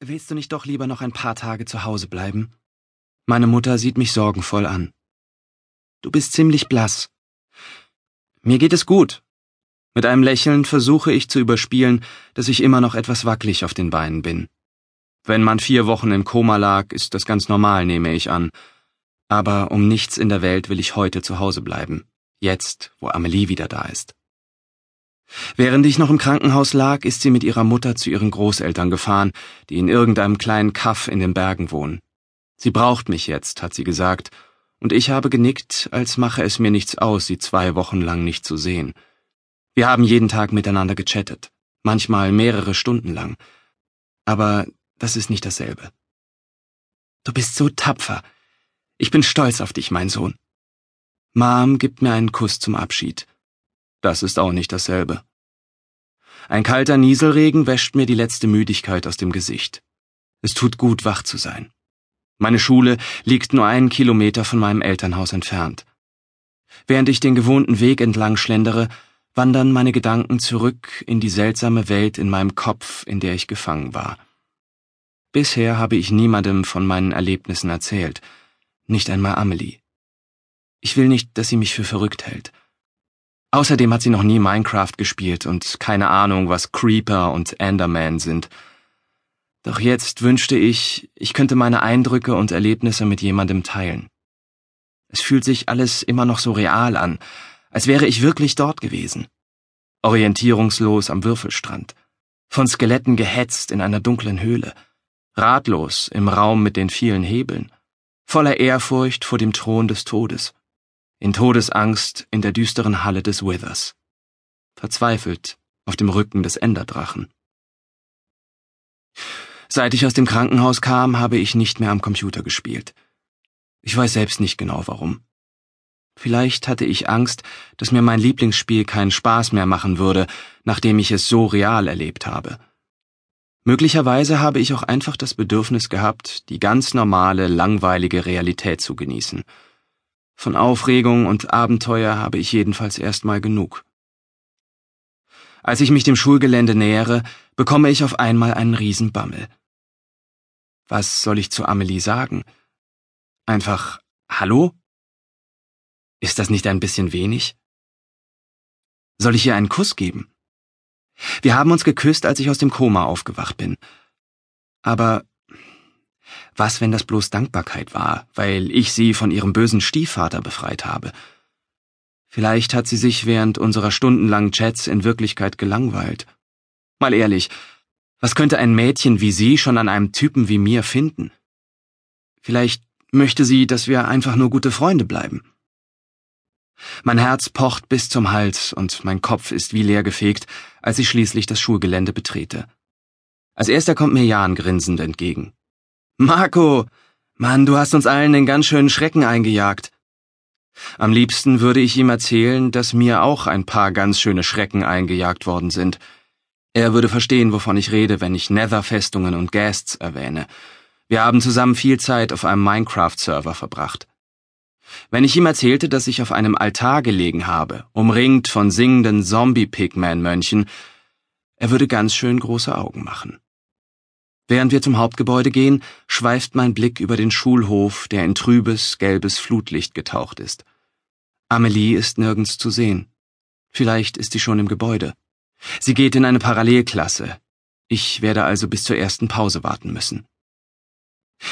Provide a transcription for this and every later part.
Willst du nicht doch lieber noch ein paar Tage zu Hause bleiben? Meine Mutter sieht mich sorgenvoll an. Du bist ziemlich blass. Mir geht es gut. Mit einem Lächeln versuche ich zu überspielen, dass ich immer noch etwas wackelig auf den Beinen bin. Wenn man vier Wochen im Koma lag, ist das ganz normal, nehme ich an. Aber um nichts in der Welt will ich heute zu Hause bleiben. Jetzt, wo Amelie wieder da ist. Während ich noch im Krankenhaus lag, ist sie mit ihrer Mutter zu ihren Großeltern gefahren, die in irgendeinem kleinen Kaff in den Bergen wohnen. Sie braucht mich jetzt, hat sie gesagt, und ich habe genickt, als mache es mir nichts aus, sie zwei Wochen lang nicht zu sehen. Wir haben jeden Tag miteinander gechattet, manchmal mehrere Stunden lang. Aber das ist nicht dasselbe. Du bist so tapfer. Ich bin stolz auf dich, mein Sohn. Mom gibt mir einen Kuss zum Abschied. Das ist auch nicht dasselbe. Ein kalter Nieselregen wäscht mir die letzte Müdigkeit aus dem Gesicht. Es tut gut, wach zu sein. Meine Schule liegt nur einen Kilometer von meinem Elternhaus entfernt. Während ich den gewohnten Weg entlang schlendere, wandern meine Gedanken zurück in die seltsame Welt in meinem Kopf, in der ich gefangen war. Bisher habe ich niemandem von meinen Erlebnissen erzählt, nicht einmal Amelie. Ich will nicht, dass sie mich für verrückt hält. Außerdem hat sie noch nie Minecraft gespielt und keine Ahnung, was Creeper und Enderman sind. Doch jetzt wünschte ich, ich könnte meine Eindrücke und Erlebnisse mit jemandem teilen. Es fühlt sich alles immer noch so real an, als wäre ich wirklich dort gewesen. Orientierungslos am Würfelstrand, von Skeletten gehetzt in einer dunklen Höhle, ratlos im Raum mit den vielen Hebeln, voller Ehrfurcht vor dem Thron des Todes, in Todesangst in der düsteren Halle des Withers, verzweifelt auf dem Rücken des Enderdrachen. Seit ich aus dem Krankenhaus kam, habe ich nicht mehr am Computer gespielt. Ich weiß selbst nicht genau warum. Vielleicht hatte ich Angst, dass mir mein Lieblingsspiel keinen Spaß mehr machen würde, nachdem ich es so real erlebt habe. Möglicherweise habe ich auch einfach das Bedürfnis gehabt, die ganz normale, langweilige Realität zu genießen. Von Aufregung und Abenteuer habe ich jedenfalls erstmal genug. Als ich mich dem Schulgelände nähere, bekomme ich auf einmal einen Riesenbammel. Was soll ich zu Amelie sagen? Einfach Hallo? Ist das nicht ein bisschen wenig? Soll ich ihr einen Kuss geben? Wir haben uns geküsst, als ich aus dem Koma aufgewacht bin. Aber was, wenn das bloß Dankbarkeit war, weil ich sie von ihrem bösen Stiefvater befreit habe? Vielleicht hat sie sich während unserer stundenlangen Chats in Wirklichkeit gelangweilt. Mal ehrlich, was könnte ein Mädchen wie sie schon an einem Typen wie mir finden? Vielleicht möchte sie, dass wir einfach nur gute Freunde bleiben. Mein Herz pocht bis zum Hals und mein Kopf ist wie leergefegt, als ich schließlich das Schulgelände betrete. Als erster kommt mir Jan grinsend entgegen. Marco! Mann, du hast uns allen den ganz schönen Schrecken eingejagt. Am liebsten würde ich ihm erzählen, dass mir auch ein paar ganz schöne Schrecken eingejagt worden sind. Er würde verstehen, wovon ich rede, wenn ich Nether-Festungen und Ghasts erwähne. Wir haben zusammen viel Zeit auf einem Minecraft-Server verbracht. Wenn ich ihm erzählte, dass ich auf einem Altar gelegen habe, umringt von singenden Zombie-Pigman-Mönchen, er würde ganz schön große Augen machen. Während wir zum Hauptgebäude gehen, schweift mein Blick über den Schulhof, der in trübes, gelbes Flutlicht getaucht ist. Amelie ist nirgends zu sehen. Vielleicht ist sie schon im Gebäude. Sie geht in eine Parallelklasse. Ich werde also bis zur ersten Pause warten müssen.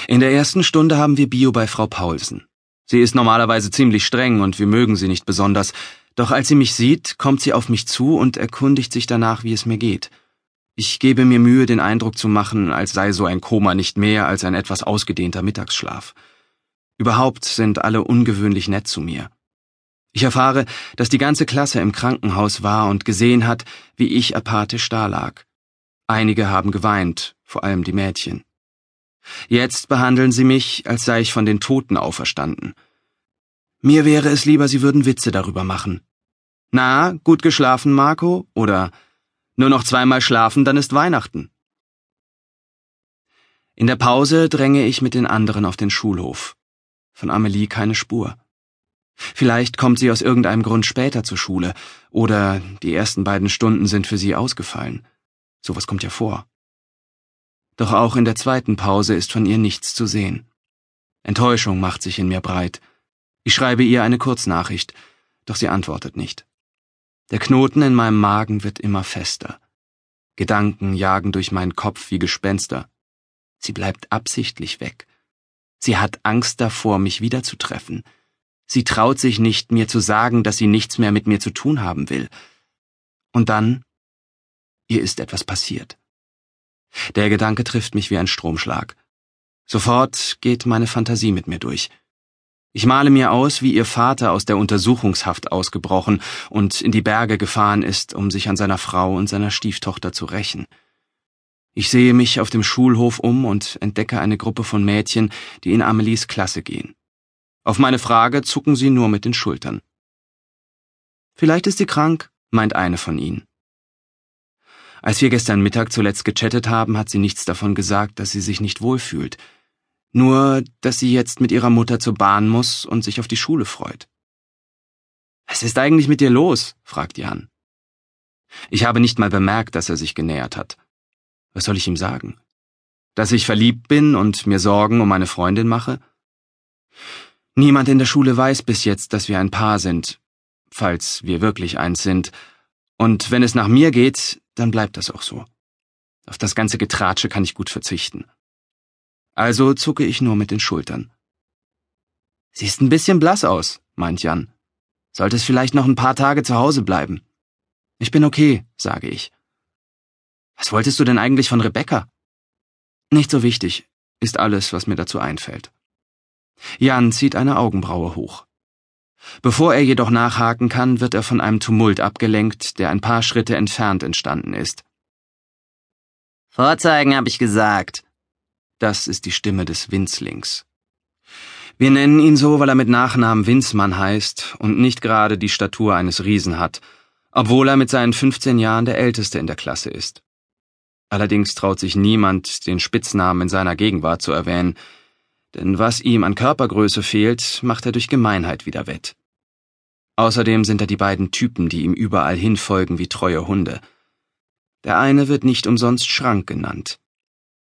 In der ersten Stunde haben wir Bio bei Frau Paulsen. Sie ist normalerweise ziemlich streng und wir mögen sie nicht besonders, doch als sie mich sieht, kommt sie auf mich zu und erkundigt sich danach, wie es mir geht. Ich gebe mir Mühe, den Eindruck zu machen, als sei so ein Koma nicht mehr als ein etwas ausgedehnter Mittagsschlaf. Überhaupt sind alle ungewöhnlich nett zu mir. Ich erfahre, dass die ganze Klasse im Krankenhaus war und gesehen hat, wie ich apathisch dalag. Einige haben geweint, vor allem die Mädchen. Jetzt behandeln sie mich, als sei ich von den Toten auferstanden. Mir wäre es lieber, sie würden Witze darüber machen. Na, gut geschlafen, Marco? Oder nur noch zweimal schlafen, dann ist Weihnachten. In der Pause dränge ich mit den anderen auf den Schulhof. Von Amelie keine Spur. Vielleicht kommt sie aus irgendeinem Grund später zur Schule, oder die ersten beiden Stunden sind für sie ausgefallen. Sowas kommt ja vor. Doch auch in der zweiten Pause ist von ihr nichts zu sehen. Enttäuschung macht sich in mir breit. Ich schreibe ihr eine Kurznachricht, doch sie antwortet nicht. Der Knoten in meinem Magen wird immer fester. Gedanken jagen durch meinen Kopf wie Gespenster. Sie bleibt absichtlich weg. Sie hat Angst davor, mich wiederzutreffen. Sie traut sich nicht, mir zu sagen, dass sie nichts mehr mit mir zu tun haben will. Und dann, ihr ist etwas passiert. Der Gedanke trifft mich wie ein Stromschlag. Sofort geht meine Fantasie mit mir durch. Ich male mir aus, wie ihr Vater aus der Untersuchungshaft ausgebrochen und in die Berge gefahren ist, um sich an seiner Frau und seiner Stieftochter zu rächen. Ich sehe mich auf dem Schulhof um und entdecke eine Gruppe von Mädchen, die in Amelies Klasse gehen. Auf meine Frage zucken sie nur mit den Schultern. Vielleicht ist sie krank, meint eine von ihnen. Als wir gestern Mittag zuletzt gechattet haben, hat sie nichts davon gesagt, dass sie sich nicht wohlfühlt. Nur, dass sie jetzt mit ihrer Mutter zur Bahn muss und sich auf die Schule freut. Was ist eigentlich mit dir los? fragt Jan. Ich habe nicht mal bemerkt, dass er sich genähert hat. Was soll ich ihm sagen? Dass ich verliebt bin und mir Sorgen um meine Freundin mache? Niemand in der Schule weiß bis jetzt, dass wir ein Paar sind, falls wir wirklich eins sind, und wenn es nach mir geht, dann bleibt das auch so. Auf das ganze Getratsche kann ich gut verzichten. Also zucke ich nur mit den Schultern. Siehst ein bisschen blass aus, meint Jan. Solltest vielleicht noch ein paar Tage zu Hause bleiben. Ich bin okay, sage ich. Was wolltest du denn eigentlich von Rebecca? Nicht so wichtig, ist alles, was mir dazu einfällt. Jan zieht eine Augenbraue hoch. Bevor er jedoch nachhaken kann, wird er von einem Tumult abgelenkt, der ein paar Schritte entfernt entstanden ist. Vorzeigen, hab ich gesagt. Das ist die Stimme des Winzlings. Wir nennen ihn so, weil er mit Nachnamen Winzmann heißt und nicht gerade die Statur eines Riesen hat, obwohl er mit seinen 15 Jahren der Älteste in der Klasse ist. Allerdings traut sich niemand, den Spitznamen in seiner Gegenwart zu erwähnen, denn was ihm an Körpergröße fehlt, macht er durch Gemeinheit wieder wett. Außerdem sind da die beiden Typen, die ihm überall hinfolgen wie treue Hunde. Der eine wird nicht umsonst Schrank genannt.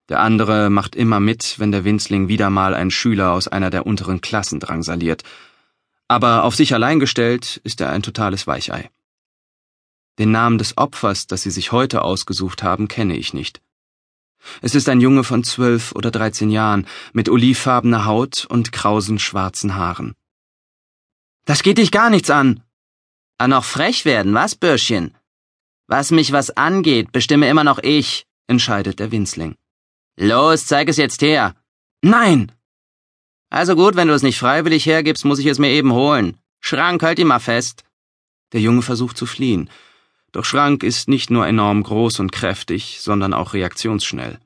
Der andere macht immer mit, wenn der Winzling wieder mal einen Schüler aus einer der unteren Klassen drangsaliert. Aber auf sich allein gestellt ist er ein totales Weichei. Den Namen des Opfers, das sie sich heute ausgesucht haben, kenne ich nicht. Es ist ein Junge von zwölf oder dreizehn Jahren, mit olivfarbener Haut und krausen schwarzen Haaren. Das geht dich gar nichts an. Ah, noch frech werden, was, Bürschchen? Was mich was angeht, bestimme immer noch ich, entscheidet der Winzling. Los, zeig es jetzt her. Nein! Also gut, wenn du es nicht freiwillig hergibst, muss ich es mir eben holen. Schrank, halt ihn mal fest. Der Junge versucht zu fliehen. Doch Schrank ist nicht nur enorm groß und kräftig, sondern auch reaktionsschnell.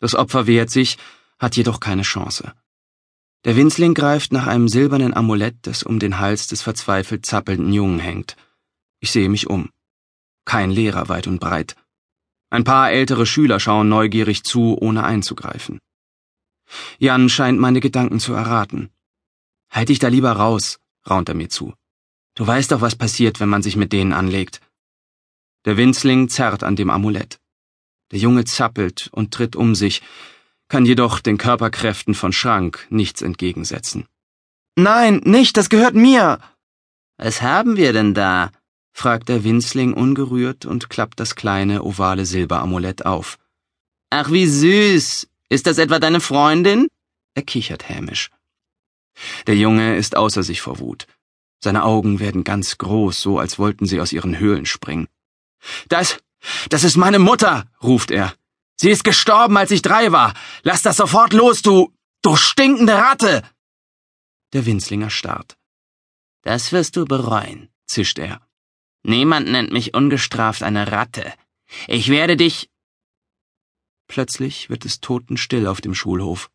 Das Opfer wehrt sich, hat jedoch keine Chance. Der Winzling greift nach einem silbernen Amulett, das um den Hals des verzweifelt zappelnden Jungen hängt. Ich sehe mich um. Kein Lehrer weit und breit. Ein paar ältere Schüler schauen neugierig zu, ohne einzugreifen. Jan scheint meine Gedanken zu erraten. Halt dich da lieber raus, raunt er mir zu. Du weißt doch, was passiert, wenn man sich mit denen anlegt. Der Winzling zerrt an dem Amulett. Der Junge zappelt und tritt um sich, kann jedoch den Körperkräften von Schrank nichts entgegensetzen. Nein, nicht, das gehört mir. Was haben wir denn da? Fragt der Winzling ungerührt und klappt das kleine ovale Silberamulett auf. Ach, wie süß. Ist das etwa deine Freundin? Er kichert hämisch. Der Junge ist außer sich vor Wut. Seine Augen werden ganz groß, so als wollten sie aus ihren Höhlen springen. Das, das ist meine Mutter, ruft er. Sie ist gestorben, als ich drei war. Lass das sofort los, du, du stinkende Ratte! Der Winzlinger starrt. Das wirst du bereuen, zischt er. Niemand nennt mich ungestraft eine Ratte. Ich werde dich. Plötzlich wird es totenstill auf dem Schulhof.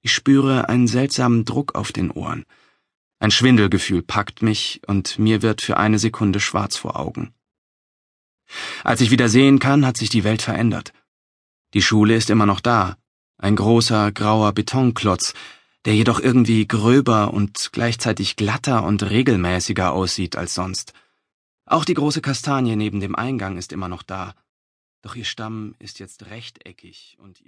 Ich spüre einen seltsamen Druck auf den Ohren. Ein Schwindelgefühl packt mich und mir wird für eine Sekunde schwarz vor Augen. Als ich wieder sehen kann, hat sich die Welt verändert. Die Schule ist immer noch da, ein großer grauer Betonklotz, der jedoch irgendwie gröber und gleichzeitig glatter und regelmäßiger aussieht als sonst. Auch die große Kastanie neben dem Eingang ist immer noch da. Doch ihr Stamm ist jetzt rechteckig und ihre